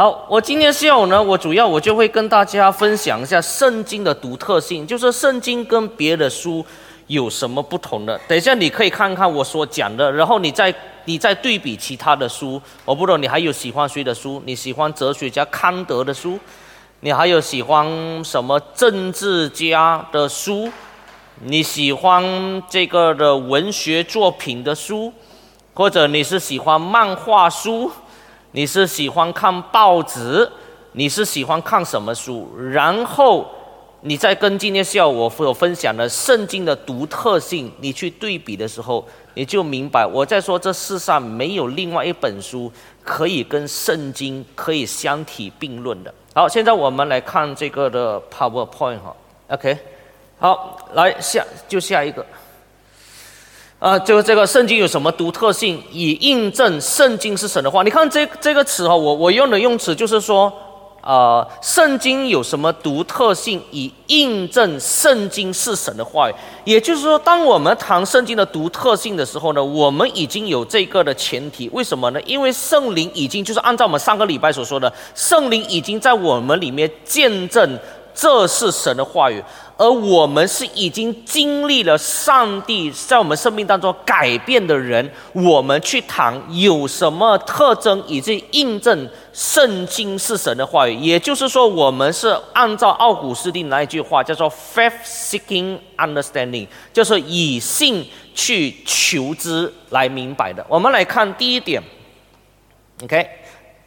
好，我今天下午呢，我主要我就会跟大家分享一下圣经的独特性，就是圣经跟别的书有什么不同的。等一下你可以看看我所讲的，然后你再你再对比其他的书。我不知道你还有喜欢谁的书？你喜欢哲学家康德的书？你还有喜欢什么政治家的书？你喜欢这个的文学作品的书，或者你是喜欢漫画书？你是喜欢看报纸，你是喜欢看什么书？然后你再跟今天下午我所分享的圣经的独特性，你去对比的时候，你就明白我在说这世上没有另外一本书可以跟圣经可以相提并论的。好，现在我们来看这个的 PowerPoint 哈，OK，好，来下就下一个。啊，就这个圣经有什么独特性，以印证圣经是神的话。你看这这个词哈，我我用的用词就是说，呃，圣经有什么独特性，以印证圣经是神的话语。也就是说，当我们谈圣经的独特性的时候呢，我们已经有这个的前提。为什么呢？因为圣灵已经就是按照我们上个礼拜所说的，圣灵已经在我们里面见证这是神的话语。而我们是已经经历了上帝在我们生命当中改变的人，我们去谈有什么特征，以及印证圣经是神的话语。也就是说，我们是按照奥古斯丁那一句话，叫做 “faith seeking understanding”，就是以信去求知来明白的。我们来看第一点，OK，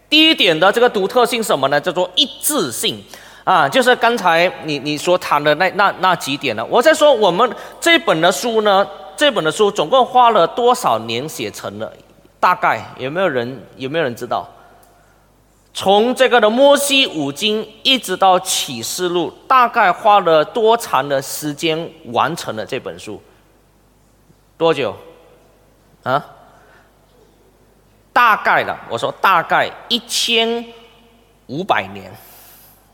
第一点的这个独特性什么呢？叫做一致性。啊，就是刚才你你所谈的那那那几点呢？我在说我们这本的书呢，这本的书总共花了多少年写成了？大概有没有人有没有人知道？从这个的摩西五经一直到启示录，大概花了多长的时间完成了这本书？多久？啊？大概的，我说大概一千五百年。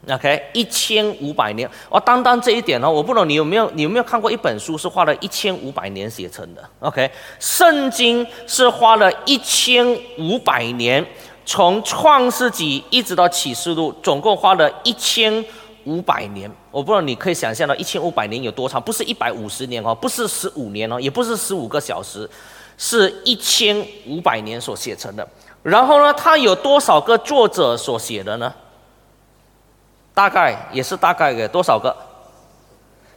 OK，一千五百年，哦，单单这一点呢，我不懂你有没有，你有没有看过一本书是花了一千五百年写成的？OK，圣经是花了一千五百年，从创世纪一直到启示录，总共花了一千五百年。我不知道你可以想象到一千五百年有多长，不是一百五十年哦，不是十五年哦，也不是十五个小时，是一千五百年所写成的。然后呢，它有多少个作者所写的呢？大概也是大概给多少个？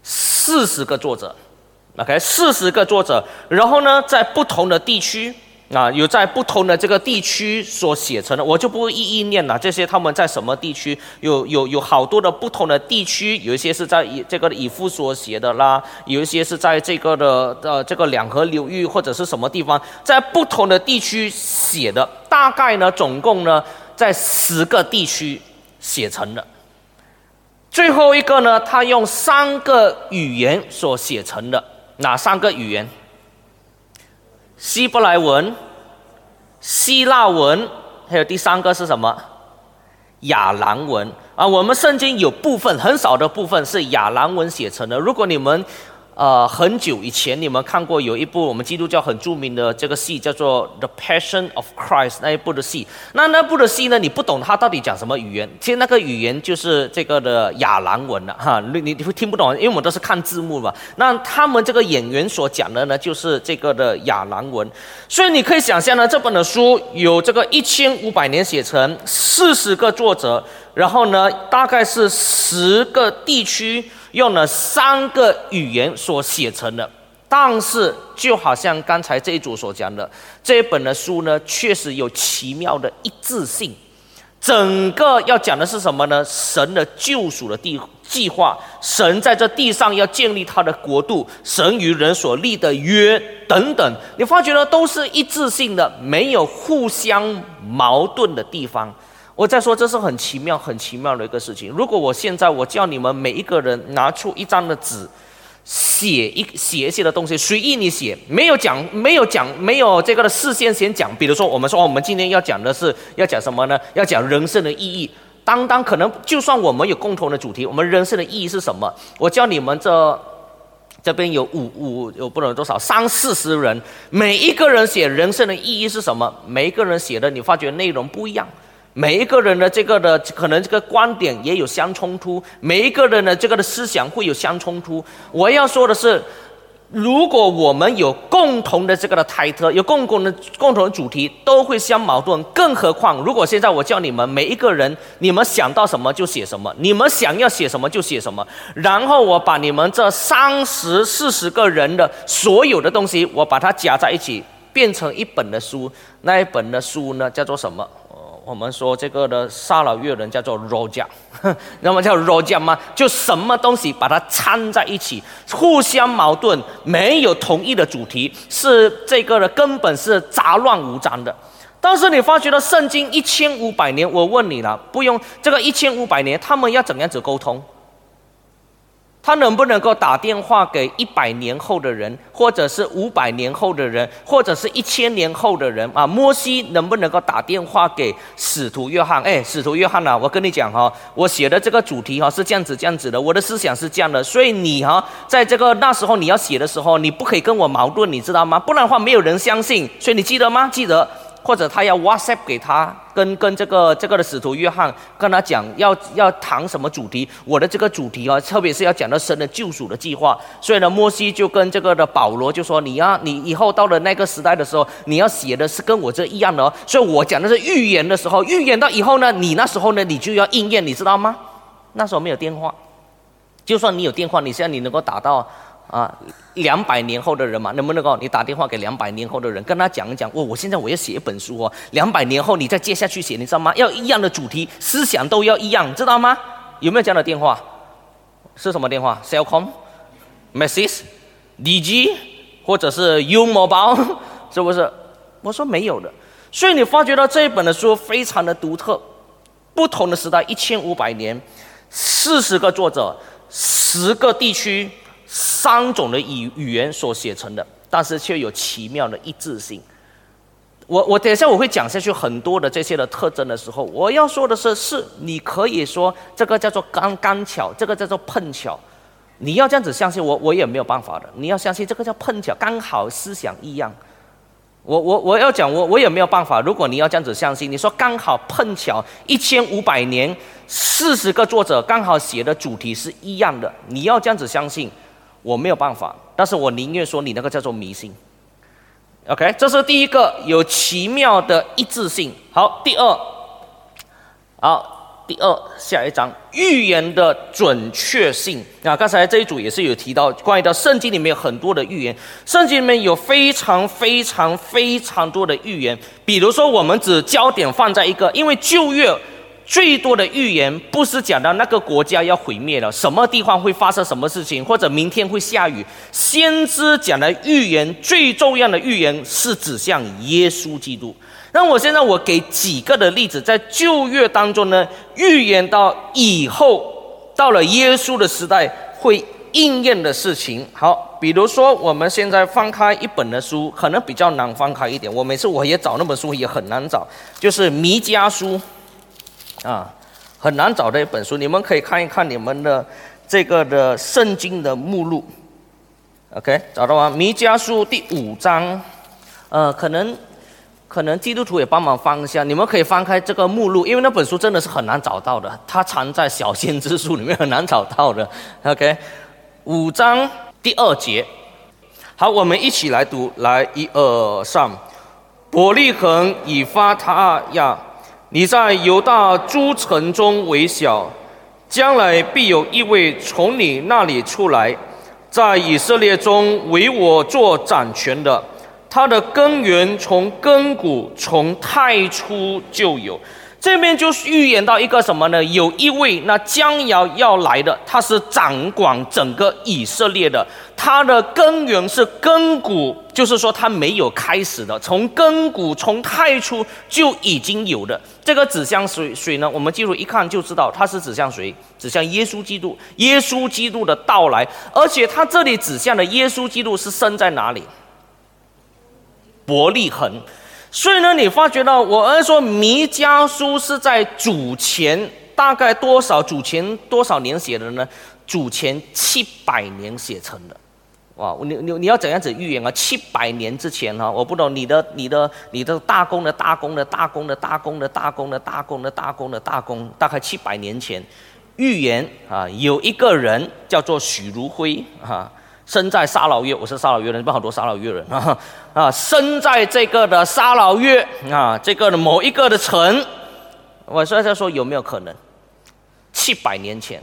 四十个作者，OK，四十个作者。然后呢，在不同的地区啊，有在不同的这个地区所写成的，我就不会一一念了。这些他们在什么地区？有有有好多的不同的地区，有一些是在以这个以夫所写的啦，有一些是在这个的呃这个两河流域或者是什么地方，在不同的地区写的。大概呢，总共呢，在十个地区写成的。最后一个呢，他用三个语言所写成的，哪三个语言？希伯来文、希腊文，还有第三个是什么？亚兰文啊。我们圣经有部分很少的部分是亚兰文写成的。如果你们呃，很久以前你们看过有一部我们基督教很著名的这个戏，叫做《The Passion of Christ》那一部的戏。那那部的戏呢，你不懂它到底讲什么语言？其实那个语言就是这个的亚兰文了哈。你你会听不懂，因为我们都是看字幕嘛。那他们这个演员所讲的呢，就是这个的亚兰文。所以你可以想象呢，这本的书有这个一千五百年写成，四十个作者，然后呢，大概是十个地区。用了三个语言所写成的，但是就好像刚才这一组所讲的，这一本的书呢，确实有奇妙的一致性。整个要讲的是什么呢？神的救赎的地计划，神在这地上要建立他的国度，神与人所立的约等等，你发觉呢，都是一致性的，没有互相矛盾的地方。我在说，这是很奇妙、很奇妙的一个事情。如果我现在我叫你们每一个人拿出一张的纸，写一写一些的东西，随意你写，没有讲，没有讲，没有这个的事先先讲。比如说，我们说我们今天要讲的是要讲什么呢？要讲人生的意义。当当可能，就算我们有共同的主题，我们人生的意义是什么？我叫你们这这边有五五有不能多少三四十人，每一个人写人生的意义是什么？每一个人写的，你发觉内容不一样。每一个人的这个的可能这个观点也有相冲突，每一个人的这个的思想会有相冲突。我要说的是。如果我们有共同的这个的台特，有共同的共同的主题，都会相矛盾。更何况，如果现在我叫你们每一个人，你们想到什么就写什么，你们想要写什么就写什么，然后我把你们这三十四十个人的所有的东西，我把它夹在一起，变成一本的书。那一本的书呢，叫做什么？我们说这个的沙老越人叫做 roja，那么叫 roja 吗？就什么东西把它掺在一起，互相矛盾，没有统一的主题，是这个的根本是杂乱无章的。但是你发觉了圣经一千五百年，我问你了，不用这个一千五百年，他们要怎样子沟通？他能不能够打电话给一百年后的人，或者是五百年后的人，或者是一千年后的人啊？摩西能不能够打电话给使徒约翰？哎，使徒约翰呐，我跟你讲哈，我写的这个主题哈是这样子这样子的，我的思想是这样的，所以你哈在这个那时候你要写的时候，你不可以跟我矛盾，你知道吗？不然的话没有人相信。所以你记得吗？记得。或者他要 WhatsApp 给他，跟跟这个这个的使徒约翰跟他讲要要谈什么主题，我的这个主题啊，特别是要讲到神的救赎的计划。所以呢，摩西就跟这个的保罗就说：“你要你以后到了那个时代的时候，你要写的是跟我这一样的哦。”所以我讲的是预言的时候，预言到以后呢，你那时候呢，你就要应验，你知道吗？那时候没有电话，就算你有电话，你现在你能够打到。啊，两百年后的人嘛，能不能够你打电话给两百年后的人，跟他讲一讲，我我现在我要写一本书哦，两百年后你再接下去写，你知道吗？要一样的主题，思想都要一样，知道吗？有没有这样的电话？是什么电话？Cellcom、Message、或者是 U Mobile，是不是？我说没有的。所以你发觉到这一本的书非常的独特，不同的时代，一千五百年，四十个作者，十个地区。三种的语语言所写成的，但是却有奇妙的一致性。我我等一下我会讲下去很多的这些的特征的时候，我要说的是，是你可以说这个叫做刚刚巧，这个叫做碰巧。你要这样子相信我，我也没有办法的。你要相信这个叫碰巧，刚好思想一样。我我我要讲我我也没有办法。如果你要这样子相信，你说刚好碰巧一千五百年四十个作者刚好写的主题是一样的，你要这样子相信。我没有办法，但是我宁愿说你那个叫做迷信。OK，这是第一个有奇妙的一致性。好，第二，好，第二下一章预言的准确性。那刚才这一组也是有提到，关于到圣经里面有很多的预言，圣经里面有非常非常非常多的预言。比如说，我们只焦点放在一个，因为旧约。最多的预言不是讲到那个国家要毁灭了，什么地方会发生什么事情，或者明天会下雨。先知讲的预言最重要的预言是指向耶稣基督。那我现在我给几个的例子，在旧约当中呢，预言到以后到了耶稣的时代会应验的事情。好，比如说我们现在翻开一本的书，可能比较难翻开一点。我每次我也找那本书也很难找，就是弥迦书。啊，很难找的一本书，你们可以看一看你们的这个的圣经的目录。OK，找到吗？弥迦书第五章，呃，可能可能基督徒也帮忙翻一下，你们可以翻开这个目录，因为那本书真的是很难找到的，它藏在小先知书里面很难找到的。OK，五章第二节，好，我们一起来读，来一二三，伯利恒以发他亚。你在犹大诸城中为小，将来必有一位从你那里出来，在以色列中为我做掌权的。他的根源从根骨，从太初就有。这边就预言到一个什么呢？有一位那将要要来的，他是掌管整个以色列的。他的根源是根骨，就是说他没有开始的，从根骨从太初就已经有的。这个指向谁谁呢？我们进入一看就知道，他是指向谁？指向耶稣基督。耶稣基督的到来，而且他这里指向的耶稣基督是生在哪里？伯利恒。所以呢，你发觉到我是说弥迦书是在主前大概多少？主前多少年写的呢？主前七百年写成的。哇，你你你要怎样子预言啊？七百年之前哈，我不懂你的你的你的大功的大功的大功的大功的大功的大功的大功大，概七百年前预言啊，有一个人叫做许如辉哈，生在沙老月，我是沙老月人，不好多沙老月人啊 啊，生在这个的沙老月啊，这个的某一个的城，我现在说有没有可能？七百年前。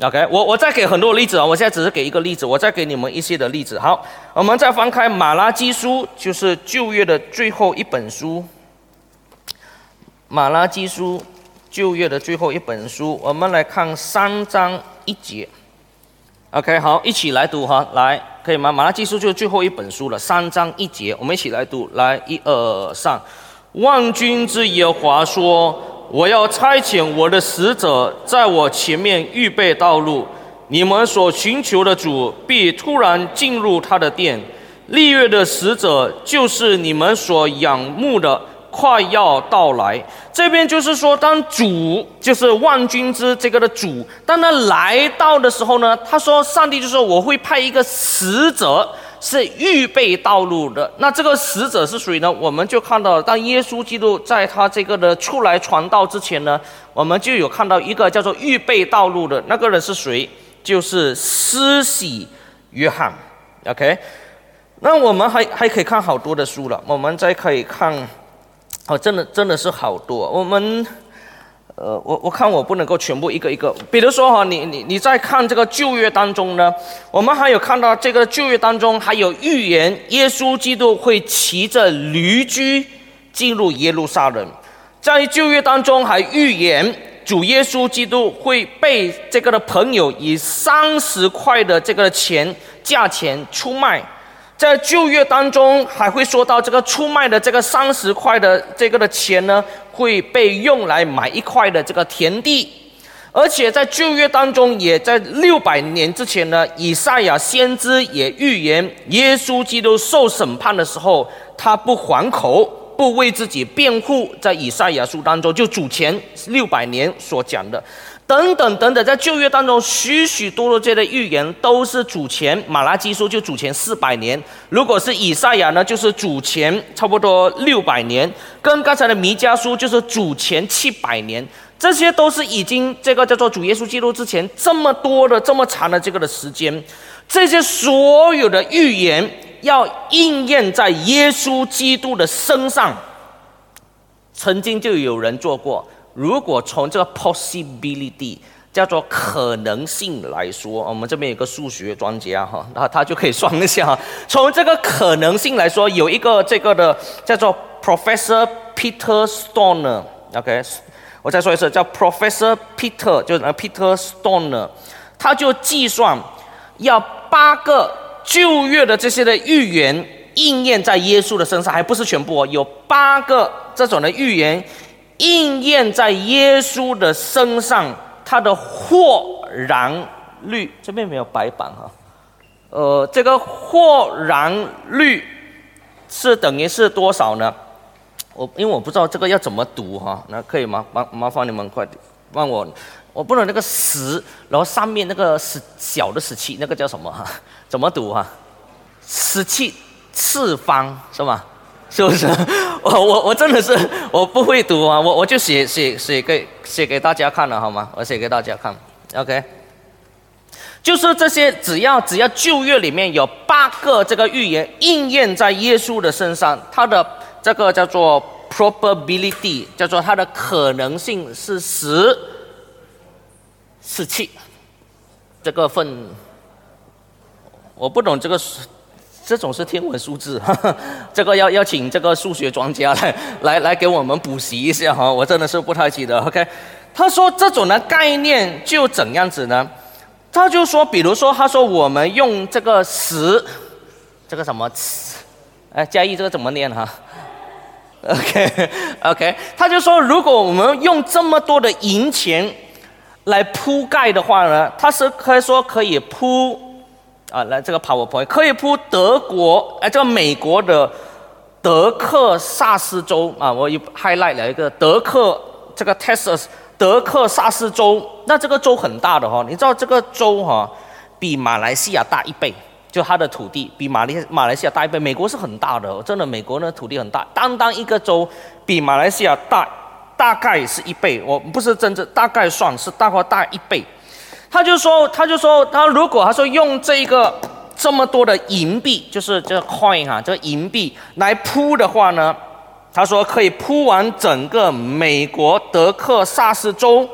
OK，我我再给很多例子啊，我现在只是给一个例子，我再给你们一些的例子。好，我们再翻开马拉基书，就是旧约的最后一本书。马拉基书，旧约的最后一本书，我们来看三章一节。OK，好，一起来读哈，来，可以吗？马拉基书就是最后一本书了，三章一节，我们一起来读，来，一二三，万军之耶和华说。我要差遣我的使者在我前面预备道路，你们所寻求的主必突然进入他的殿。立月的使者就是你们所仰慕的，快要到来。这边就是说，当主就是万军之这个的主，当他来到的时候呢，他说：“上帝就说我会派一个使者。”是预备道路的，那这个使者是谁呢？我们就看到，当耶稣基督在他这个的出来传道之前呢，我们就有看到一个叫做预备道路的那个人是谁？就是施洗约翰。OK，那我们还还可以看好多的书了，我们再可以看，哦，真的真的是好多，我们。呃，我我看我不能够全部一个一个，比如说哈，你你你在看这个旧约当中呢，我们还有看到这个旧约当中还有预言，耶稣基督会骑着驴驹进入耶路撒冷，在旧约当中还预言主耶稣基督会被这个的朋友以三十块的这个钱价钱出卖。在旧约当中，还会说到这个出卖的这个三十块的这个的钱呢，会被用来买一块的这个田地，而且在旧约当中，也在六百年之前呢，以赛亚先知也预言耶稣基督受审判的时候，他不还口，不为自己辩护，在以赛亚书当中就主前六百年所讲的。等等等等，在旧约当中，许许多多这类预言都是主前马拉基书就主前四百年，如果是以赛亚呢，就是主前差不多六百年，跟刚才的弥迦书就是主前七百年，这些都是已经这个叫做主耶稣基督之前这么多的这么长的这个的时间，这些所有的预言要应验在耶稣基督的身上，曾经就有人做过。如果从这个 possibility 叫做可能性来说，我们这边有个数学专家哈，那他就可以算一下。从这个可能性来说，有一个这个的叫做 Professor Peter Stoner，OK，我再说一次，叫 Professor Peter，就是 Peter Stoner，他就计算要八个旧约的这些的预言应验在耶稣的身上，还不是全部哦，有八个这种的预言。应验在耶稣的身上，他的豁然率这边没有白板哈，呃，这个豁然率是等于是多少呢？我因为我不知道这个要怎么读哈，那可以吗？麻麻烦你们快点帮我，我不能那个十，然后上面那个十小的十七，那个叫什么哈？怎么读哈？十七次方是吗？是不是？我我我真的是我不会读啊！我我就写写写给写给大家看了好吗？我写给大家看，OK。就是这些，只要只要旧约里面有八个这个预言应验在耶稣的身上，它的这个叫做 probability，叫做它的可能性是十是七这个份。我不懂这个这种是天文数字，这个要要请这个数学专家来 来来给我们补习一下哈，我真的是不太记得。OK，他说这种的概念就怎样子呢？他就说，比如说，他说我们用这个十，这个什么？哎，嘉义这个怎么念哈？OK OK，他就说，如果我们用这么多的银钱来铺盖的话呢，他是可以说可以铺。啊，来这个 PowerPoint 可以铺德国，哎，这个美国的德克萨斯州啊，我有 highlight 了一个德克这个 Texas 德克萨斯州，那这个州很大的哈，你知道这个州哈比马来西亚大一倍就它的土地比马来马来西亚大一倍。美国是很大的，真的，美国呢土地很大，单单一个州比马来西亚大大概是一倍。我不是真正大概算是大概大一倍。他就说，他就说，他如果他说用这个这么多的银币，就是这个 coin 哈，这个银币来铺的话呢，他说可以铺完整个美国德克萨斯州，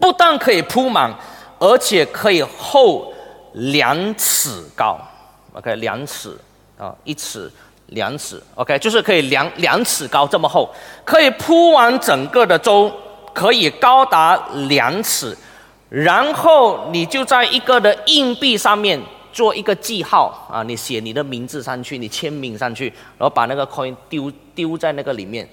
不但可以铺满，而且可以厚。两尺高，OK，两尺啊，一尺，两尺，OK，就是可以两两尺高这么厚，可以铺完整个的州，可以高达两尺，然后你就在一个的硬币上面做一个记号啊，你写你的名字上去，你签名上去，然后把那个 coin 丢丢在那个里面，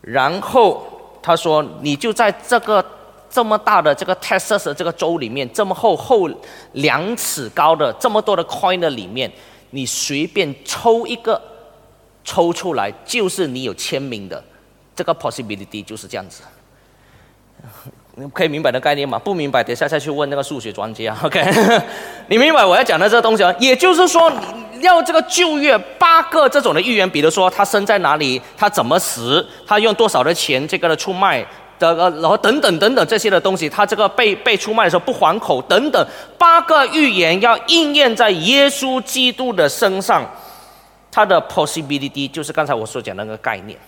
然后他说你就在这个。这么大的这个 Texas 这个州里面，这么厚厚两尺高的这么多的 coin 的里面，你随便抽一个，抽出来就是你有签名的，这个 possibility 就是这样子。可以明白的概念吗？不明白，等下再去问那个数学专家。OK，你明白我要讲的这个东西吗？也就是说，要这个就业八个这种的预言，比如说他生在哪里，他怎么死，他用多少的钱这个的出卖。的呃，然后等等等等这些的东西，他这个被被出卖的时候不还口等等，八个预言要应验在耶稣基督的身上，他的 possibility 就是刚才我所讲的那个概念。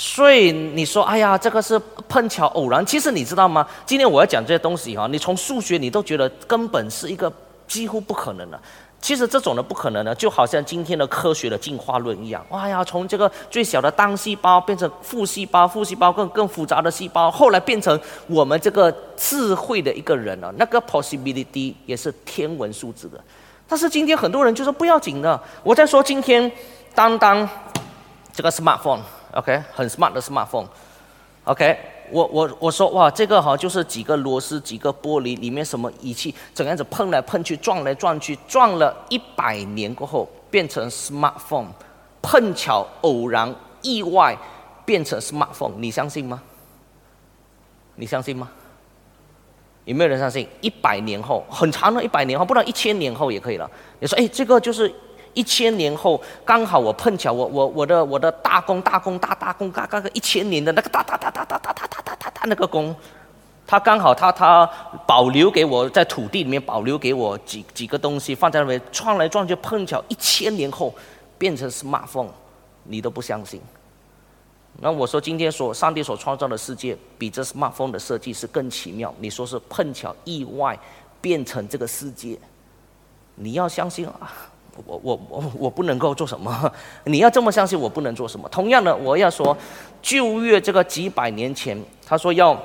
所以你说，哎呀，这个是碰巧偶然，其实你知道吗？今天我要讲这些东西哈，你从数学你都觉得根本是一个几乎不可能的。其实这种的不可能的，就好像今天的科学的进化论一样。哇呀，从这个最小的单细胞变成复细胞，复细胞更更复杂的细胞，后来变成我们这个智慧的一个人了。那个 possibility 也是天文数字的。但是今天很多人就说不要紧的。我在说今天，当当这个 smartphone OK，很 smart 的 smartphone，OK。我我我说哇，这个哈就是几个螺丝，几个玻璃，里面什么仪器，怎样子碰来碰去，撞来撞去，撞了一百年过后变成 smartphone，碰巧偶然意外变成 smartphone，你相信吗？你相信吗？有没有人相信？一百年后，很长的一百年后，不然一千年后也可以了。你说，哎，这个就是。一千年后，刚好我碰巧，我我我的我的大功大功大大功，刚刚个一千年的那个大大大大大大大大大大那个功，他刚好他他保留给我在土地里面保留给我几几个东西放在那边撞来撞去，碰巧一千年后变成 smartphone，你都不相信。那我说今天所上帝所创造的世界比这 smartphone 的设计是更奇妙，你说是碰巧意外变成这个世界，你要相信啊。我我我 我不能够做什么？你要这么相信，我不能做什么。同样的，我要说，旧约这个几百年前，他说要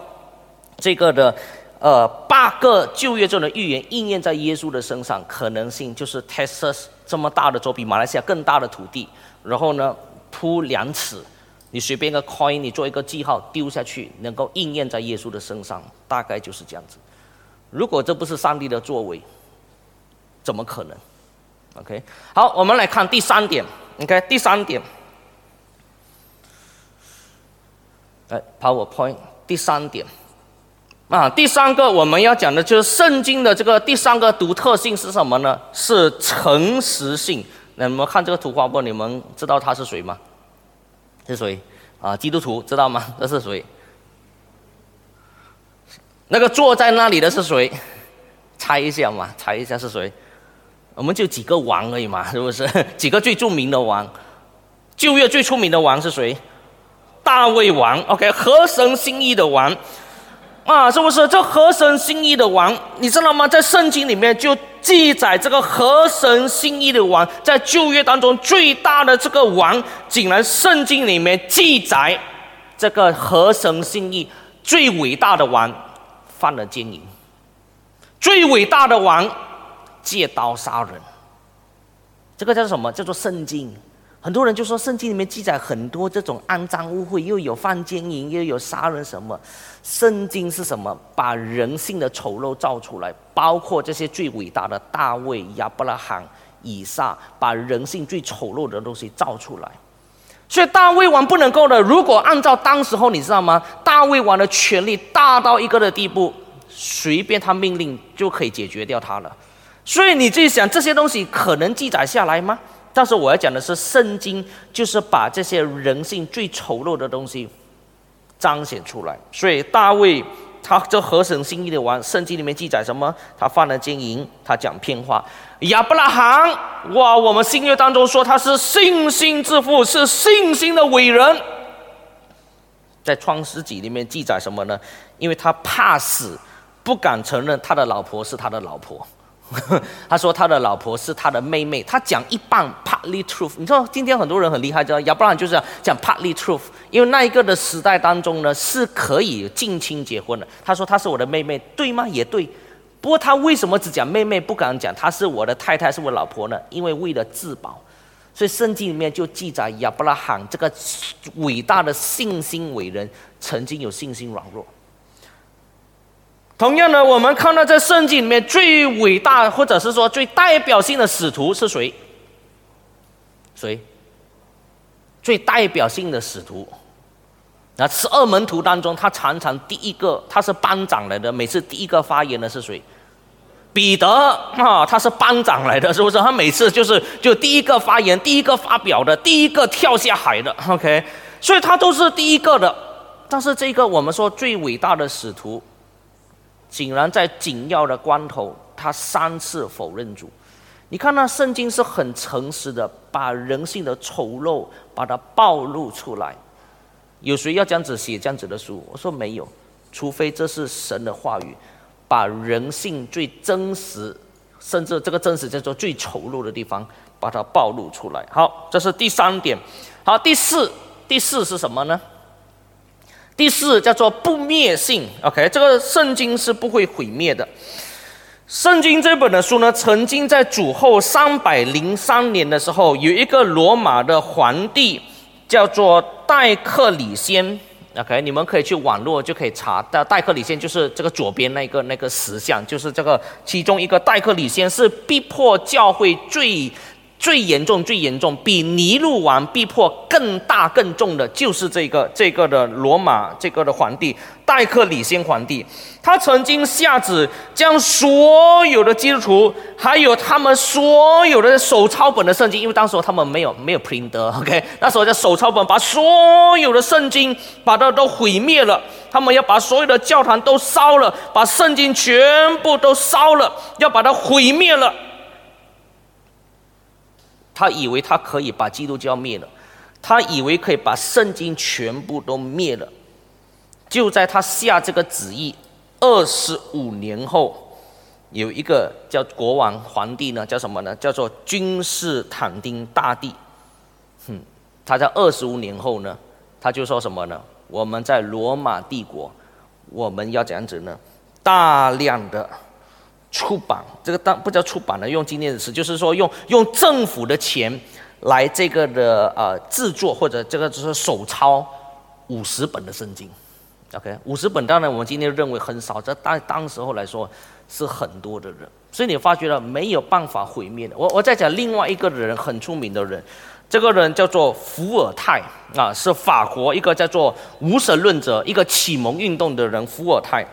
这个的，呃，八个旧约中的预言应验在耶稣的身上，可能性就是 Texas 这么大的州，比马来西亚更大的土地，然后呢铺两尺，你随便一个 coin，你做一个记号丢下去，能够应验在耶稣的身上，大概就是这样子。如果这不是上帝的作为，怎么可能？OK，好，我们来看第三点。OK，第三点，哎，PowerPoint，第三点，啊，第三个我们要讲的就是圣经的这个第三个独特性是什么呢？是诚实性。那你们看这个图画不？你们知道他是谁吗？是谁？啊，基督徒知道吗？这是谁？那个坐在那里的是谁？猜一下嘛，猜一下是谁？我们就几个王而已嘛，是不是？几个最著名的王，旧约最出名的王是谁？大卫王，OK，合神心意的王，啊，是不是？这合神心意的王，你知道吗？在圣经里面就记载这个合神心意的王，在旧约当中最大的这个王，竟然圣经里面记载这个合神心意最伟大的王犯了奸淫，最伟大的王。借刀杀人，这个叫什么？叫做圣经。很多人就说圣经里面记载很多这种肮脏污秽，又有犯奸淫，又有杀人什么。圣经是什么？把人性的丑陋造出来，包括这些最伟大的大卫、亚伯拉罕、以撒，把人性最丑陋的东西造出来。所以大卫王不能够的。如果按照当时候，你知道吗？大卫王的权力大到一个的地步，随便他命令就可以解决掉他了。所以你自己想，这些东西可能记载下来吗？但是我要讲的是，圣经就是把这些人性最丑陋的东西彰显出来。所以大卫他这合神心意的王，圣经里面记载什么？他犯了奸淫，他讲骗话。亚伯拉罕，哇，我们新约当中说他是信心之父，是信心的伟人。在创世纪里面记载什么呢？因为他怕死，不敢承认他的老婆是他的老婆。他说他的老婆是他的妹妹。他讲一半 partly truth。你知道今天很多人很厉害，知道亚伯拉罕就是讲 partly truth，因为那一个的时代当中呢是可以近亲结婚的。他说他是我的妹妹，对吗？也对。不过他为什么只讲妹妹，不敢讲她是我的太太，是我老婆呢？因为为了自保。所以圣经里面就记载亚伯拉罕这个伟大的信心伟人曾经有信心软弱。同样的，我们看到在圣经里面最伟大或者是说最代表性的使徒是谁？谁？最代表性的使徒？那十二门徒当中，他常常第一个他是班长来的，每次第一个发言的是谁？彼得啊，他是班长来的，是不是？他每次就是就第一个发言、第一个发表的、第一个跳下海的，OK，所以他都是第一个的。但是这个我们说最伟大的使徒，竟然在紧要的关头，他三次否认主。你看那圣经是很诚实的，把人性的丑陋把它暴露出来。有谁要这样子写这样子的书？我说没有，除非这是神的话语。把人性最真实，甚至这个真实叫做最丑陋的地方，把它暴露出来。好，这是第三点。好，第四，第四是什么呢？第四叫做不灭性。OK，这个圣经是不会毁灭的。圣经这本的书呢，曾经在主后三百零三年的时候，有一个罗马的皇帝叫做戴克里先。OK，你们可以去网络就可以查到戴克里先就是这个左边那个那个石像，就是这个其中一个戴克里先是逼迫教会最。最严重、最严重，比尼禄王逼迫更大、更重的，就是这个、这个的罗马这个的皇帝戴克里先皇帝。他曾经下旨将所有的基督徒，还有他们所有的手抄本的圣经，因为当时他们没有没有 print，OK，那时候叫手抄本，把所有的圣经把它都毁灭了。他们要把所有的教堂都烧了，把圣经全部都烧了，要把它毁灭了。他以为他可以把基督教灭了，他以为可以把圣经全部都灭了。就在他下这个旨意二十五年后，有一个叫国王皇帝呢，叫什么呢？叫做君士坦丁大帝。哼，他在二十五年后呢，他就说什么呢？我们在罗马帝国，我们要怎样子呢？大量的。出版这个当不叫出版了，用今天的词，就是说用用政府的钱来这个的呃制作或者这个就是手抄五十本的圣经，OK，五十本当然我们今天认为很少，在当当时候来说是很多的人，所以你发觉了没有办法毁灭的。我我在讲另外一个人很出名的人，这个人叫做伏尔泰啊，是法国一个叫做无神论者，一个启蒙运动的人，伏尔泰。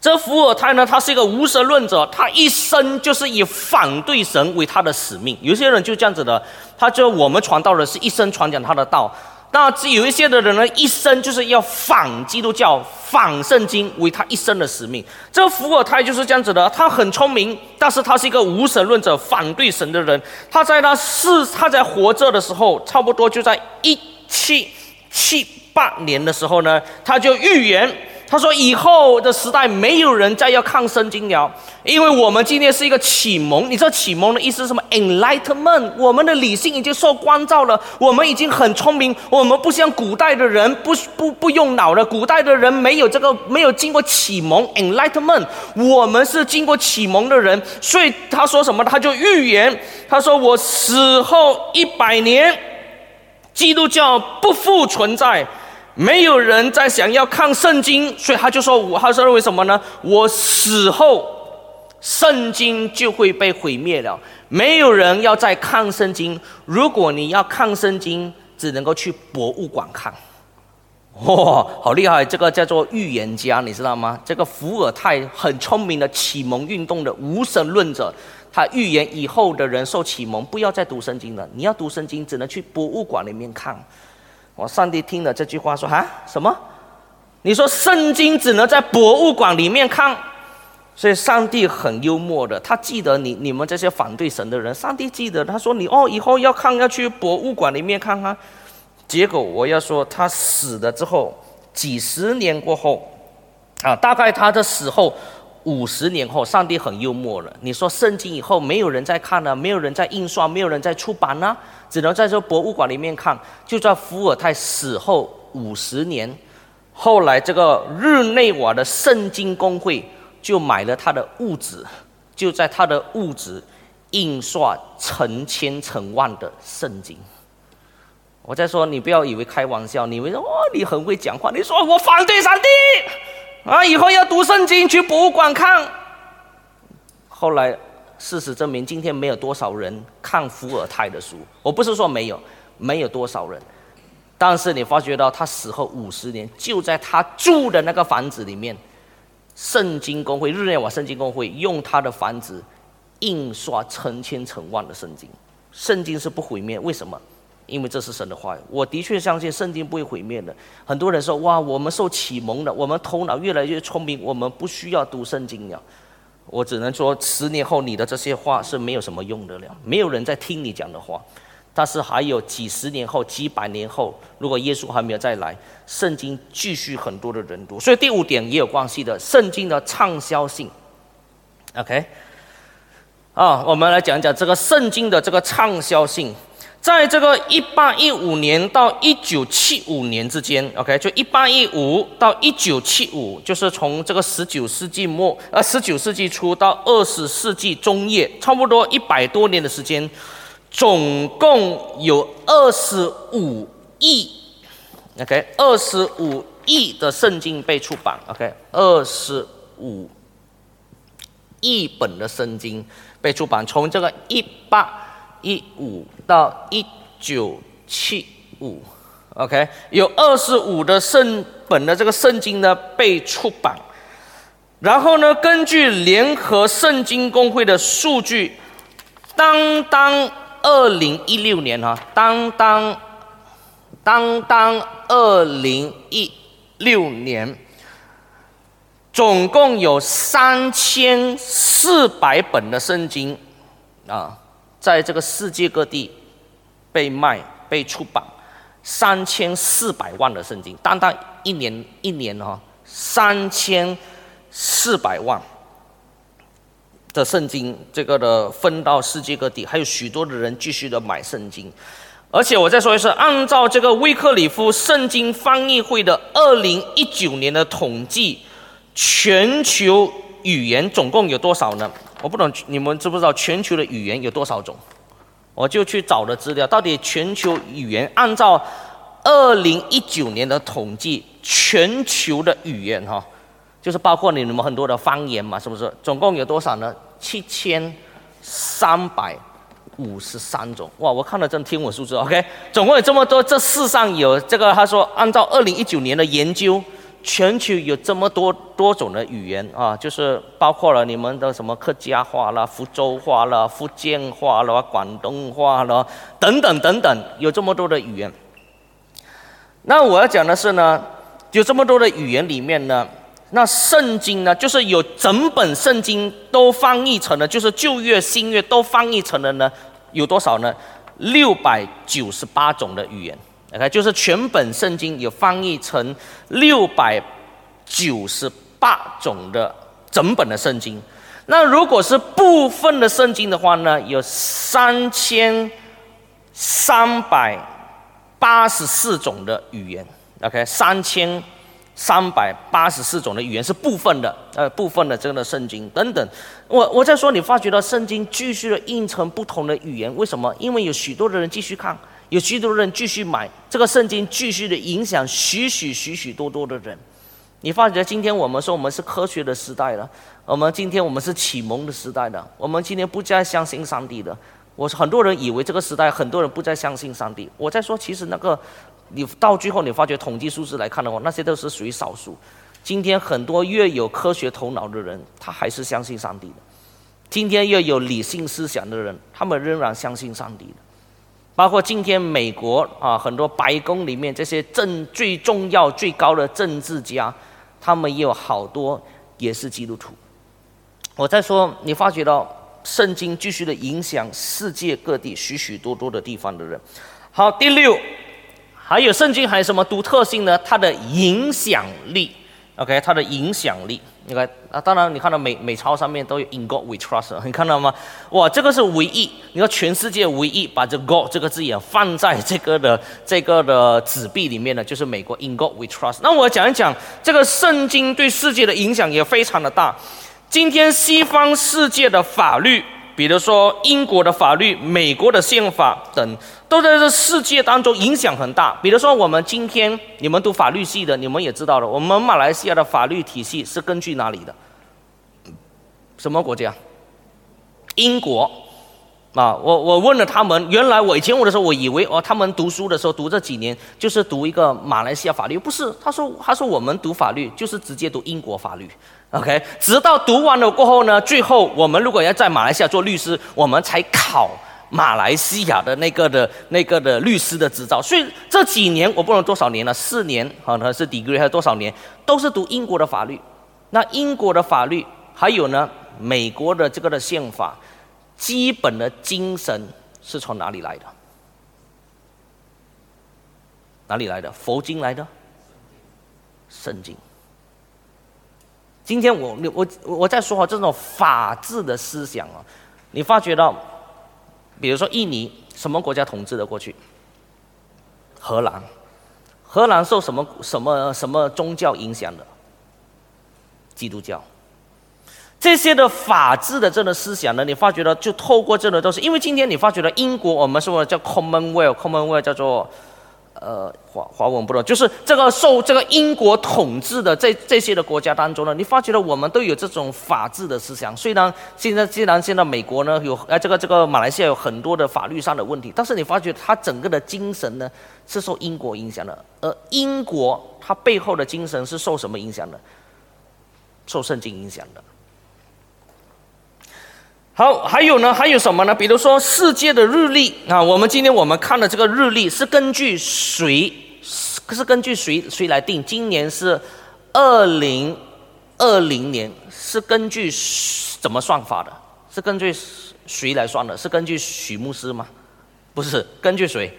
这伏尔泰呢，他是一个无神论者，他一生就是以反对神为他的使命。有些人就这样子的，他就我们传道的是一生传讲他的道。那有一些的人呢，一生就是要反基督教、反圣经为他一生的使命。这伏尔泰就是这样子的，他很聪明，但是他是一个无神论者，反对神的人。他在他世他在活着的时候，差不多就在一七七八年的时候呢，他就预言。他说：“以后的时代没有人再要看圣经了，因为我们今天是一个启蒙。你知道启蒙的意思是什么？Enlightenment，我们的理性已经受光照了，我们已经很聪明。我们不像古代的人，不不不用脑的。古代的人没有这个，没有经过启蒙。Enlightenment，我们是经过启蒙的人。所以他说什么？他就预言，他说我死后一百年，基督教不复存在。”没有人在想要看圣经，所以他就说：“我他说为什么呢？我死后，圣经就会被毁灭了。没有人要再看圣经。如果你要看圣经，只能够去博物馆看。哇，好厉害！这个叫做预言家，你知道吗？这个伏尔泰很聪明的启蒙运动的无神论者，他预言以后的人受启蒙，不要再读圣经了。你要读圣经，只能去博物馆里面看。我上帝听了这句话说：“啊，什么？你说圣经只能在博物馆里面看？”所以上帝很幽默的，他记得你你们这些反对神的人，上帝记得他说你哦，以后要看要去博物馆里面看看。结果我要说，他死了之后，几十年过后，啊，大概他的死后五十年后，上帝很幽默了。你说圣经以后没有人在看了，没有人在印刷，没有人在出版呢，只能在这博物馆里面看。就在伏尔泰死后五十年，后来这个日内瓦的圣经公会就买了他的物质，就在他的物质印刷成千成万的圣经。我在说，你不要以为开玩笑，你以为哦，你很会讲话。你说我反对上帝啊，以后要读圣经去博物馆看。后来事实证明，今天没有多少人看伏尔泰的书。我不是说没有，没有多少人，但是你发觉到他死后五十年，就在他住的那个房子里面，圣经公会日内瓦圣经公会用他的房子印刷成千成万的圣经。圣经是不毁灭，为什么？因为这是神的话语，我的确相信圣经不会毁灭的。很多人说：“哇，我们受启蒙了，我们头脑越来越聪明，我们不需要读圣经了。”我只能说，十年后你的这些话是没有什么用的了，没有人在听你讲的话。但是还有几十年后、几百年后，如果耶稣还没有再来，圣经继续很多的人读。所以第五点也有关系的，圣经的畅销性。OK，啊，我们来讲讲这个圣经的这个畅销性。在这个一八一五年到一九七五年之间，OK，就一八一五到一九七五，就是从这个十九世纪末，呃，十九世纪初到二十世纪中叶，差不多一百多年的时间，总共有二十五亿，OK，二十五亿的圣经被出版，OK，二十五亿本的圣经被出版，从这个一八。一五到一九七五，OK，有二十五的圣本的这个圣经呢被出版，然后呢，根据联合圣经公会的数据，当当二零一六年哈，当当当当二零一六年，总共有三千四百本的圣经啊。在这个世界各地被卖、被出版三千四百万的圣经，单单一年一年哈，三千四百万的圣经，这个的分到世界各地，还有许多的人继续的买圣经。而且我再说一次，按照这个威克里夫圣经翻译会的二零一九年的统计，全球语言总共有多少呢？我不懂你们知不知道全球的语言有多少种？我就去找了资料，到底全球语言按照二零一九年的统计，全球的语言哈，就是包括你们很多的方言嘛，是不是？总共有多少呢？七千三百五十三种。哇，我看了真天文数字，OK，总共有这么多。这世上有这个，他说按照二零一九年的研究。全球有这么多多种的语言啊，就是包括了你们的什么客家话啦、福州话啦、福建话啦、广东话啦等等等等，有这么多的语言。那我要讲的是呢，有这么多的语言里面呢，那圣经呢，就是有整本圣经都翻译成了，就是旧约、新约都翻译成了呢，有多少呢？六百九十八种的语言。OK，就是全本圣经有翻译成六百九十八种的整本的圣经。那如果是部分的圣经的话呢，有三千三百八十四种的语言。OK，三千三百八十四种的语言是部分的，呃，部分的这个的圣经等等。我我在说，你发觉到圣经继续的印成不同的语言，为什么？因为有许多的人继续看。有许多人继续买这个圣经，继续的影响许许许许多多的人。你发觉今天我们说我们是科学的时代了，我们今天我们是启蒙的时代了，我们今天不再相信上帝的。我很多人以为这个时代很多人不再相信上帝。我在说，其实那个你到最后你发觉统计数字来看的话，那些都是属于少数。今天很多越有科学头脑的人，他还是相信上帝的；今天越有理性思想的人，他们仍然相信上帝的。包括今天美国啊，很多白宫里面这些政最重要、最高的政治家，他们也有好多也是基督徒。我在说，你发觉到圣经继续的影响世界各地许许多多的地方的人。好，第六，还有圣经还有什么独特性呢？它的影响力。OK，它的影响力，你看啊，当然你看到美美钞上面都有 In God We Trust，你看到吗？哇，这个是唯一，你看全世界唯一把这 God 这个字眼放在这个的这个的纸币里面的，就是美国 In God We Trust。那我讲一讲这个圣经对世界的影响也非常的大。今天西方世界的法律。比如说英国的法律、美国的宪法等，都在这世界当中影响很大。比如说我们今天你们读法律系的，你们也知道了，我们马来西亚的法律体系是根据哪里的？什么国家？英国。啊，我我问了他们，原来我以前我的时候，我以为哦，他们读书的时候读这几年就是读一个马来西亚法律，不是？他说他说我们读法律就是直接读英国法律。OK，直到读完了过后呢，最后我们如果要在马来西亚做律师，我们才考马来西亚的那个的那个的律师的执照。所以这几年我不能多少年了，四年可能是 degree 还是多少年，都是读英国的法律。那英国的法律还有呢，美国的这个的宪法，基本的精神是从哪里来的？哪里来的？佛经来的？圣经。今天我我我在说这种法治的思想啊，你发觉到，比如说印尼什么国家统治的过去？荷兰，荷兰受什么什么什么宗教影响的？基督教。这些的法治的这个思想呢，你发觉到就透过这个都是，因为今天你发觉到英国我们说叫 Commonwealth，Commonwealth 叫做。呃，华华文不懂，就是这个受这个英国统治的这这些的国家当中呢，你发觉了我们都有这种法治的思想。虽然现在既然现在美国呢有呃这个这个马来西亚有很多的法律上的问题，但是你发觉它整个的精神呢是受英国影响的。而英国它背后的精神是受什么影响的？受圣经影响的。好，还有呢？还有什么呢？比如说世界的日历啊，我们今天我们看的这个日历是根据谁？是根据谁谁来定？今年是二零二零年，是根据怎么算法的？是根据谁来算的？是根据许牧师吗？不是，根据谁？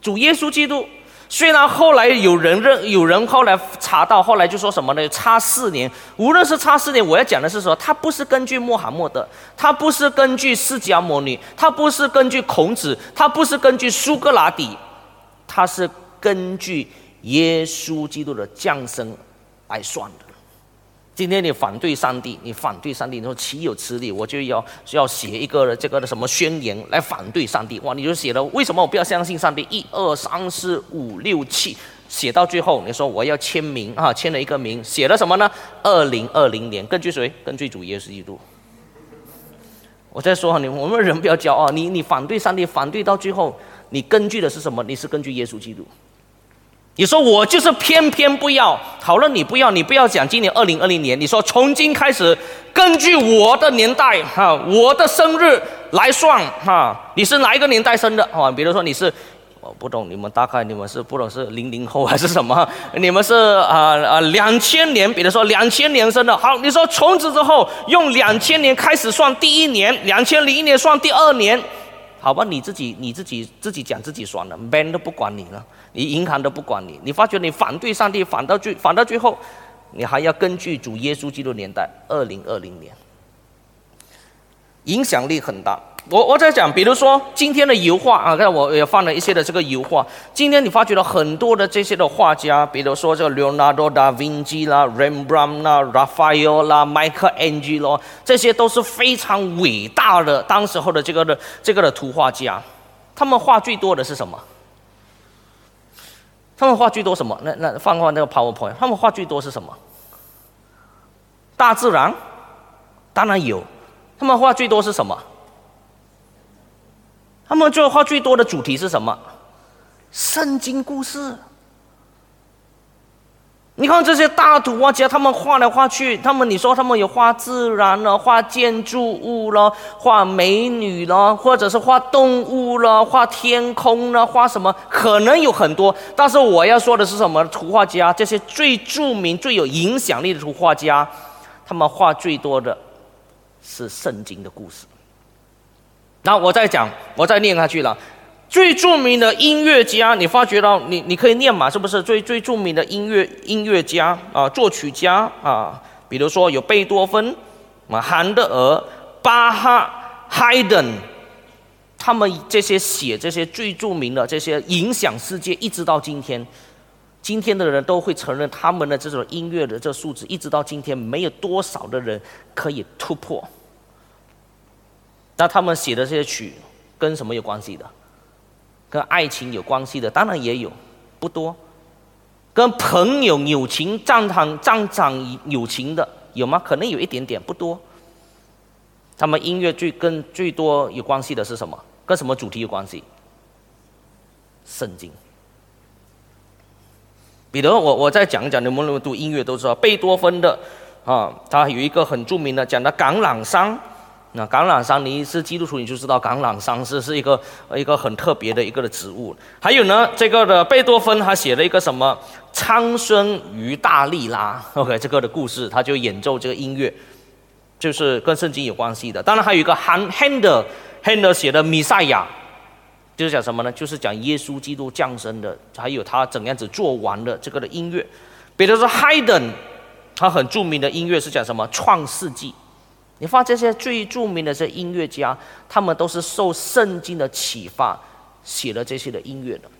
主耶稣基督。虽然后来有人认，有人后来查到，后来就说什么呢？差四年，无论是差四年，我要讲的是说，他不是根据穆罕默德，他不是根据释迦牟尼，他不是根据孔子，他不是根据苏格拉底，他是根据耶稣基督的降生来算的。今天你反对上帝，你反对上帝，你说岂有此理？我就要要写一个这个的什么宣言来反对上帝。哇，你就写了为什么我不要相信上帝？一二三四五六七，写到最后，你说我要签名啊，签了一个名，写了什么呢？二零二零年，根据谁？根据主耶稣基督。我在说你，我们人不要骄傲，你你反对上帝，反对到最后，你根据的是什么？你是根据耶稣基督。你说我就是偏偏不要，好了，你不要，你不要讲今年二零二零年。你说从今开始，根据我的年代哈，我的生日来算哈，你是哪一个年代生的啊？比如说你是，我不懂，你们大概你们是不懂是零零后还是什么？你们是啊啊两千年，比如说两千年生的。好，你说从此之后用两千年开始算第一年，两千零一年算第二年。好吧，你自己你自己自己讲自己算了，man 都不管你了，你银行都不管你，你发觉你反对上帝，反到最反到最后，你还要根据主耶稣基督年代二零二零年，影响力很大。我我在讲，比如说今天的油画啊，看我也放了一些的这个油画。今天你发觉了很多的这些的画家，比如说这个 Leonardo da Vinci 啦、Rembrandt 啦、Raphael 啦、Michelangelo，这些都是非常伟大的当时候的这个的这个的图画家。他们画最多的是什么？他们画最多什么？那那放放那个 PowerPoint，他们画最多是什么？大自然，当然有。他们画最多是什么？他们最后画最多的主题是什么？圣经故事。你看这些大图画家，他们画来画去，他们你说他们有画自然了，画建筑物了，画美女了，或者是画动物了，画天空了，画什么？可能有很多。但是我要说的是什么？图画家这些最著名、最有影响力的图画家，他们画最多的是圣经的故事。那我再讲，我再念下去了。最著名的音乐家，你发觉到你你可以念嘛？是不是最最著名的音乐音乐家啊，作曲家啊？比如说有贝多芬、啊，韩德尔、巴哈、海登，他们这些写这些最著名的这些影响世界，一直到今天，今天的人都会承认他们的这种音乐的这素质，一直到今天没有多少的人可以突破。那他们写的这些曲跟什么有关系的？跟爱情有关系的当然也有，不多。跟朋友友情、战场战场友情的有吗？可能有一点点，不多。他们音乐最跟最多有关系的是什么？跟什么主题有关系？圣经。比如我我再讲一讲，你们读音乐都知道，贝多芬的啊，他有一个很著名的讲的《橄榄山》。那橄榄山，你是基督徒，你就知道橄榄山是是一个一个很特别的一个的植物。还有呢，这个的贝多芬他写了一个什么《苍生于大利拉》，OK，这个的故事，他就演奏这个音乐，就是跟圣经有关系的。当然还有一个汉 Handel，Handel 写的《弥赛亚》，就是讲什么呢？就是讲耶稣基督降生的，还有他怎样子做完的这个的音乐。比如说 Haydn，他很著名的音乐是讲什么《创世纪》。你发现这些最著名的这些音乐家，他们都是受圣经的启发写了这些的音乐的。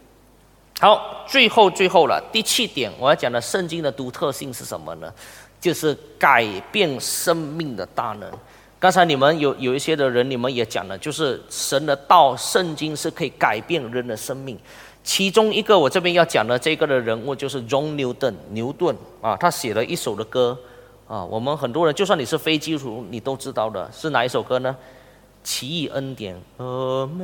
好，最后最后了，第七点我要讲的圣经的独特性是什么呢？就是改变生命的大能。刚才你们有有一些的人，你们也讲了，就是神的道，圣经是可以改变人的生命。其中一个我这边要讲的这个的人物就是 John Newton 牛顿啊，他写了一首的歌。啊，我们很多人，就算你是非基督徒，你都知道的，是哪一首歌呢？奇异恩典，Amazing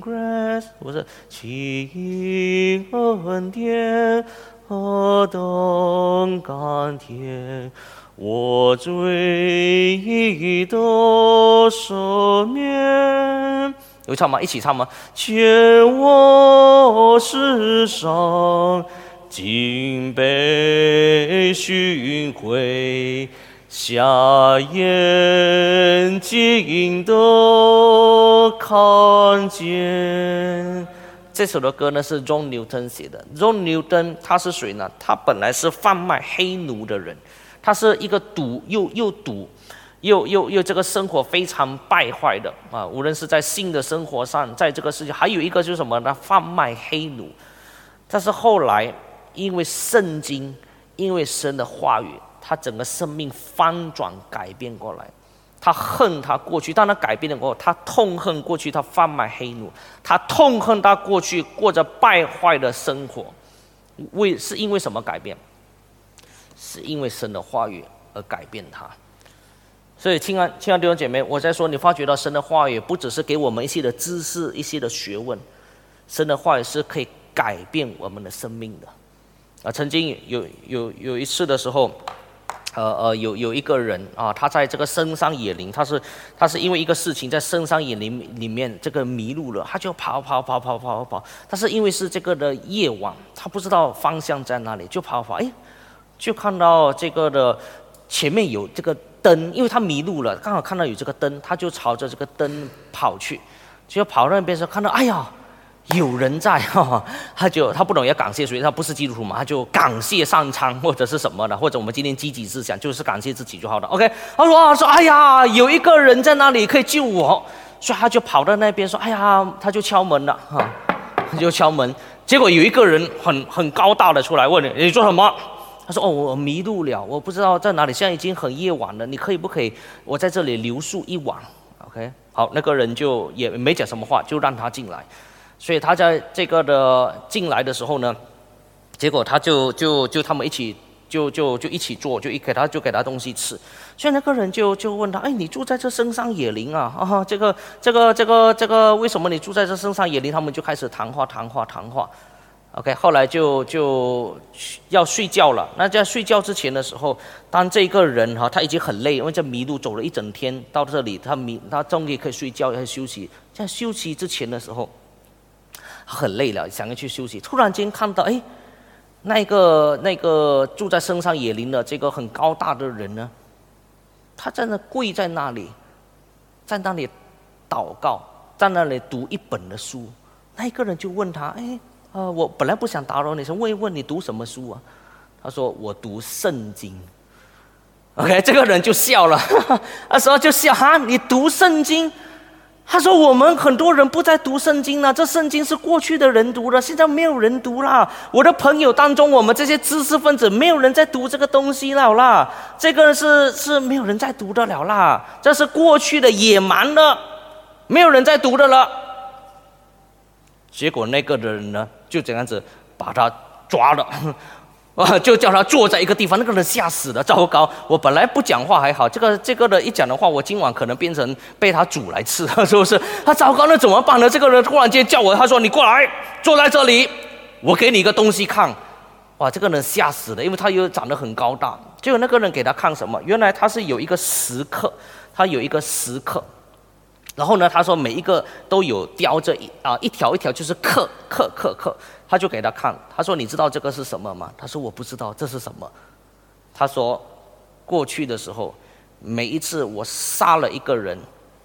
Grace，不是奇异恩典，何等甘甜，我罪已得赦免。有唱吗？一起唱吗？见我世上。今被寻回，瞎眼睛都看见。这首的歌呢是 John Newton 写的。John Newton 他是谁呢？他本来是贩卖黑奴的人，他是一个赌又又赌，又又又这个生活非常败坏的啊！无论是在性的生活上，在这个世界，还有一个就是什么呢？贩卖黑奴。但是后来。因为圣经，因为神的话语，他整个生命翻转改变过来。他恨他过去，当他改变了过后，他痛恨过去他贩卖黑奴，他痛恨他过去过着败坏的生活。为是因为什么改变？是因为神的话语而改变他。所以，亲爱亲爱弟兄姐妹，我在说，你发觉到神的话语不只是给我们一些的知识、一些的学问，神的话语是可以改变我们的生命的。啊，曾经有有有一次的时候，呃呃，有有一个人啊，他在这个深山野林，他是他是因为一个事情在深山野林里面这个迷路了，他就跑跑跑跑跑跑跑，但是因为是这个的夜晚，他不知道方向在哪里，就跑跑，哎，就看到这个的前面有这个灯，因为他迷路了，刚好看到有这个灯，他就朝着这个灯跑去，就跑到那边时候看到，哎呀。有人在 哈，他就他不懂要感谢谁，他不是基督徒嘛，他就感谢上苍或者是什么的，或者我们今天积极思想就是感谢自己就好了。OK，他说啊说哎呀，有一个人在那里可以救我，所以他就跑到那边说哎呀，他就敲门了哈，他就敲门，结果有一个人很很高大的出来问你你做什么？他说哦我迷路了，我不知道在哪里，现在已经很夜晚了，你可以不可以我在这里留宿一晚？OK，好，那个人就也没讲什么话，就让他进来。所以他在这个的进来的时候呢，结果他就就就他们一起就就就一起做，就一给他就给他东西吃。所以那个人就就问他，哎，你住在这深山野林啊？啊，这个这个这个这个，为什么你住在这深山野林？他们就开始谈话谈话谈话。OK，后来就就要睡觉了。那在睡觉之前的时候，当这个人哈他已经很累，因为这迷路走了一整天到这里，他迷他终于可以睡觉要休息。在休息之前的时候，很累了，想要去休息。突然间看到，哎，那个那个住在深山野林的这个很高大的人呢，他在那跪在那里，在那里祷告，在那里读一本的书。那一个人就问他，哎。啊，我本来不想打扰你，想问一问你读什么书啊？他说我读圣经。OK，这个人就笑了，那时候就笑哈，你读圣经？他说我们很多人不再读圣经了，这圣经是过去的人读的，现在没有人读了。我的朋友当中，我们这些知识分子，没有人在读这个东西了啦。这个是是没有人在读的了啦，这是过去的野蛮的，没有人在读的了。结果那个人呢？就这样子把他抓了，啊，就叫他坐在一个地方，那个人吓死了，糟糕！我本来不讲话还好，这个这个的一讲的话，我今晚可能变成被他煮来吃，是不是？他糟糕，那怎么办呢？这个人突然间叫我，他说：“你过来，坐在这里，我给你一个东西看。”哇，这个人吓死了，因为他又长得很高大。结果那个人给他看什么？原来他是有一个石刻，他有一个石刻。然后呢，他说每一个都有雕着一啊一条一条就是刻刻刻刻，他就给他看，他说你知道这个是什么吗？他说我不知道这是什么。他说过去的时候，每一次我杀了一个人，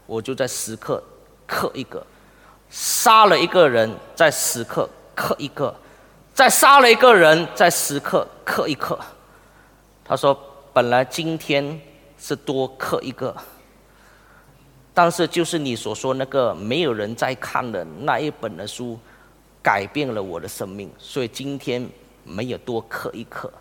我就在时刻刻一个；杀了一个人，在时刻刻一个；再杀了一个人，在时刻刻一刻。他说本来今天是多刻一个。但是就是你所说那个没有人在看的那一本的书，改变了我的生命，所以今天没有多刻一刻。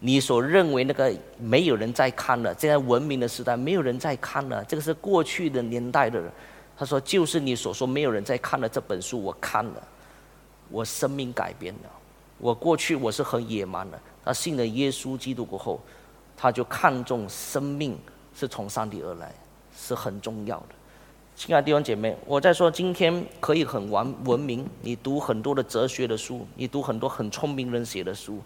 你所认为那个没有人在看了，现在文明的时代没有人在看了，这个是过去的年代的人。他说就是你所说没有人在看的这本书，我看了，我生命改变了。我过去我是很野蛮的，他信了耶稣基督过后，他就看重生命是从上帝而来，是很重要的。亲爱的弟兄姐妹，我在说今天可以很文文明，你读很多的哲学的书，你读很多很聪明人写的书，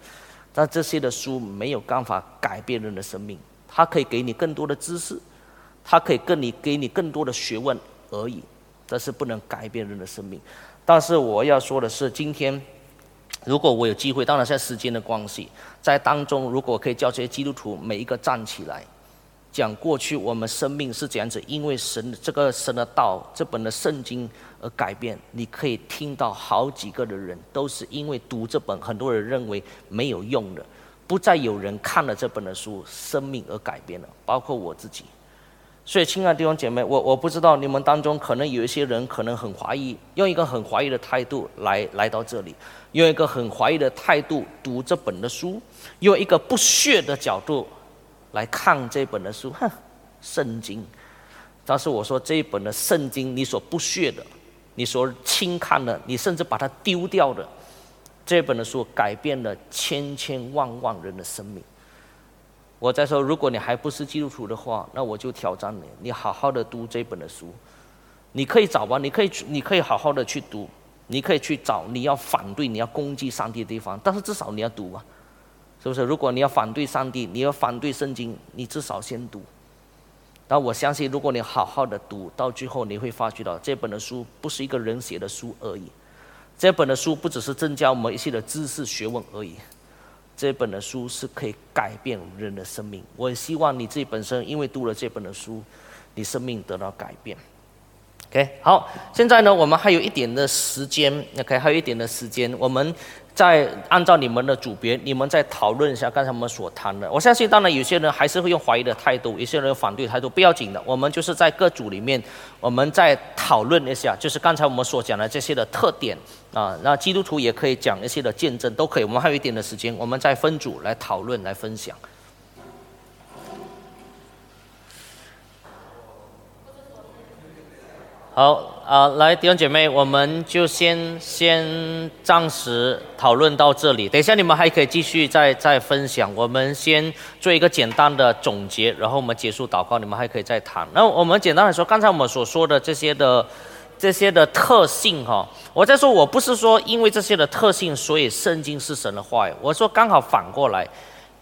但这些的书没有办法改变人的生命。它可以给你更多的知识，它可以跟你给你更多的学问而已，但是不能改变人的生命。但是我要说的是，今天如果我有机会，当然在时间的关系，在当中如果可以叫这些基督徒每一个站起来。讲过去我们生命是怎样子，因为神这个神的道这本的圣经而改变。你可以听到好几个的人都是因为读这本，很多人认为没有用的，不再有人看了这本的书，生命而改变了，包括我自己。所以，亲爱的弟兄姐妹，我我不知道你们当中可能有一些人可能很怀疑，用一个很怀疑的态度来来到这里，用一个很怀疑的态度读这本的书，用一个不屑的角度。来看这本的书，哼，圣经。但是我说这一本的圣经，你所不屑的，你所轻看的，你甚至把它丢掉的，这本的书改变了千千万万人的生命。我在说，如果你还不是基督徒的话，那我就挑战你，你好好的读这本的书。你可以找吧，你可以，你可以好好的去读，你可以去找你要反对、你要攻击上帝的地方，但是至少你要读啊。是不是？如果你要反对上帝，你要反对圣经，你至少先读。那我相信，如果你好好的读，到最后你会发觉到，这本的书不是一个人写的书而已。这本的书不只是增加我们一些的知识学问而已。这本的书是可以改变人的生命。我希望你自己本身因为读了这本的书，你生命得到改变。OK，好，现在呢，我们还有一点的时间，OK，还有一点的时间，我们。再按照你们的组别，你们再讨论一下刚才我们所谈的。我相信，当然有些人还是会用怀疑的态度，有些人反对态度，不要紧的。我们就是在各组里面，我们再讨论一下，就是刚才我们所讲的这些的特点啊。那基督徒也可以讲一些的见证，都可以。我们还有一点的时间，我们再分组来讨论、来分享。好。啊、来弟兄姐妹，我们就先先暂时讨论到这里。等一下你们还可以继续再再分享。我们先做一个简单的总结，然后我们结束祷告，你们还可以再谈。那我们简单来说，刚才我们所说的这些的这些的特性哈，我在说，我不是说因为这些的特性，所以圣经是神的话语。我说刚好反过来，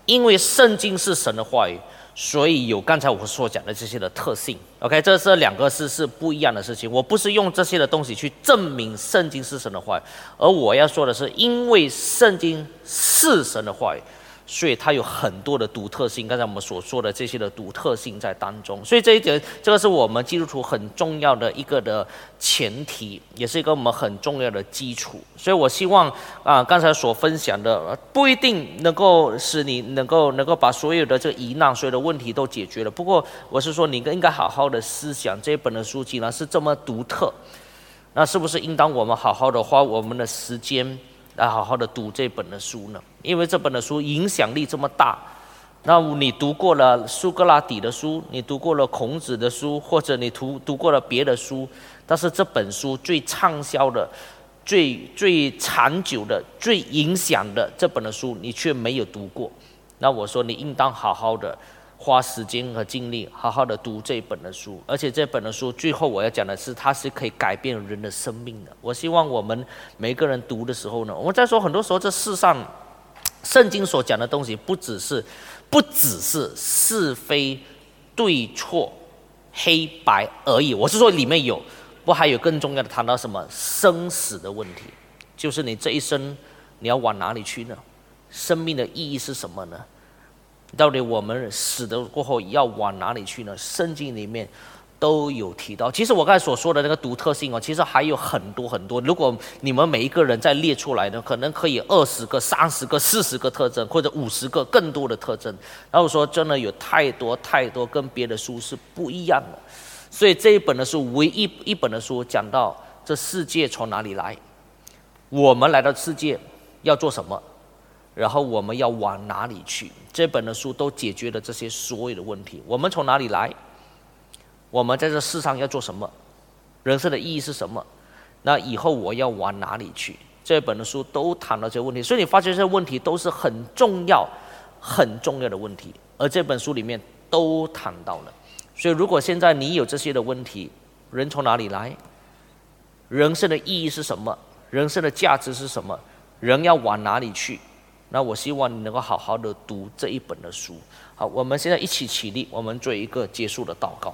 因为圣经是神的话语。所以有刚才我所讲的这些的特性，OK，这是两个是是不一样的事情。我不是用这些的东西去证明圣经是神的话语，而我要说的是，因为圣经是神的话语。所以它有很多的独特性，刚才我们所说的这些的独特性在当中。所以这一点，这个是我们基督徒很重要的一个的前提，也是一个我们很重要的基础。所以我希望啊，刚才所分享的不一定能够使你能够能够把所有的这个疑难、所有的问题都解决了。不过我是说，你应该好好的思想这一本的书籍呢是这么独特，那是不是应当我们好好的花我们的时间？来好好的读这本的书呢，因为这本的书影响力这么大。那你读过了苏格拉底的书，你读过了孔子的书，或者你读读过了别的书，但是这本书最畅销的、最最长久的、最影响的这本的书，你却没有读过。那我说你应当好好的。花时间和精力，好好的读这本的书，而且这本的书最后我要讲的是，它是可以改变人的生命的。我希望我们每个人读的时候呢，我们在说很多时候这世上圣经所讲的东西，不只是不只是是非对错黑白而已。我是说里面有，不还有更重要的谈到什么生死的问题，就是你这一生你要往哪里去呢？生命的意义是什么呢？到底我们死的过后要往哪里去呢？圣经里面都有提到。其实我刚才所说的那个独特性哦，其实还有很多很多。如果你们每一个人再列出来呢，可能可以二十个、三十个、四十个特征，或者五十个更多的特征。然后说真的有太多太多跟别的书是不一样的。所以这一本的书，唯一一本的书讲到这世界从哪里来，我们来到世界要做什么。然后我们要往哪里去？这本的书都解决了这些所有的问题。我们从哪里来？我们在这世上要做什么？人生的意义是什么？那以后我要往哪里去？这本的书都谈到这些问题。所以你发现这些问题都是很重要、很重要的问题，而这本书里面都谈到了。所以如果现在你有这些的问题，人从哪里来？人生的意义是什么？人生的价值是什么？人要往哪里去？那我希望你能够好好的读这一本的书。好，我们现在一起起立，我们做一个结束的祷告。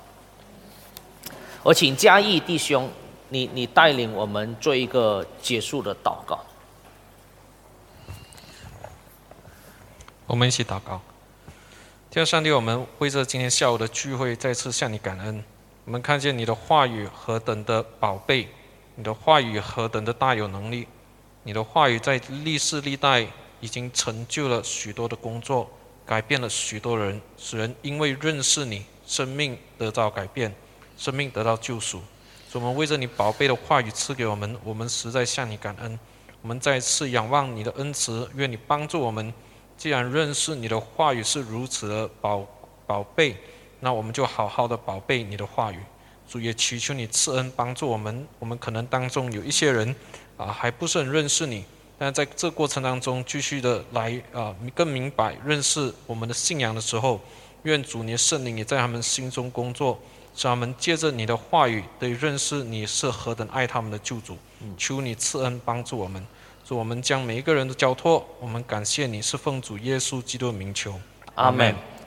我请嘉义弟兄，你你带领我们做一个结束的祷告。我们一起祷告，天上帝，我们为着今天下午的聚会再次向你感恩。我们看见你的话语何等的宝贝，你的话语何等的大有能力，你的话语在历世历代。已经成就了许多的工作，改变了许多人，使人因为认识你，生命得到改变，生命得到救赎。我们为着你宝贝的话语赐给我们，我们实在向你感恩。我们再次仰望你的恩慈，愿你帮助我们。既然认识你的话语是如此的宝宝贝，那我们就好好的宝贝你的话语。主也祈求你赐恩帮助我们。我们可能当中有一些人啊，还不是很认识你。但在这过程当中，继续的来啊，更明白认识我们的信仰的时候，愿主你的圣灵也在他们心中工作，使他们借着你的话语，对认识你是何等爱他们的救主。求你赐恩帮助我们，祝我们将每一个人都交托。我们感谢你是奉主耶稣基督的名求，阿门。